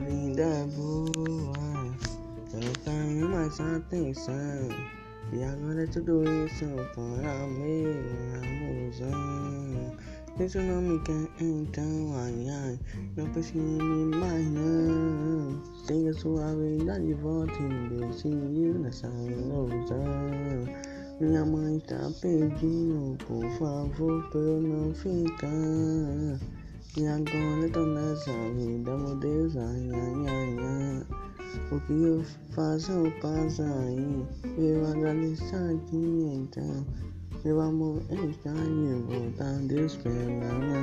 vida é boa, eu não tenho mais atenção. E agora é tudo isso para minha musão. Deixa o nome quer então, ai ai, não pense em mais não. Siga sua vida de volta me decidiu nessa ilusão. Minha mãe está pedindo, por favor, pra eu não ficar. E agora eu tô nessa vida, meu Deus, ai, ai, ai, ai. O que eu faço, eu passo aí. Eu agradeço a ti, então. Meu amor está de volta, Deus pela.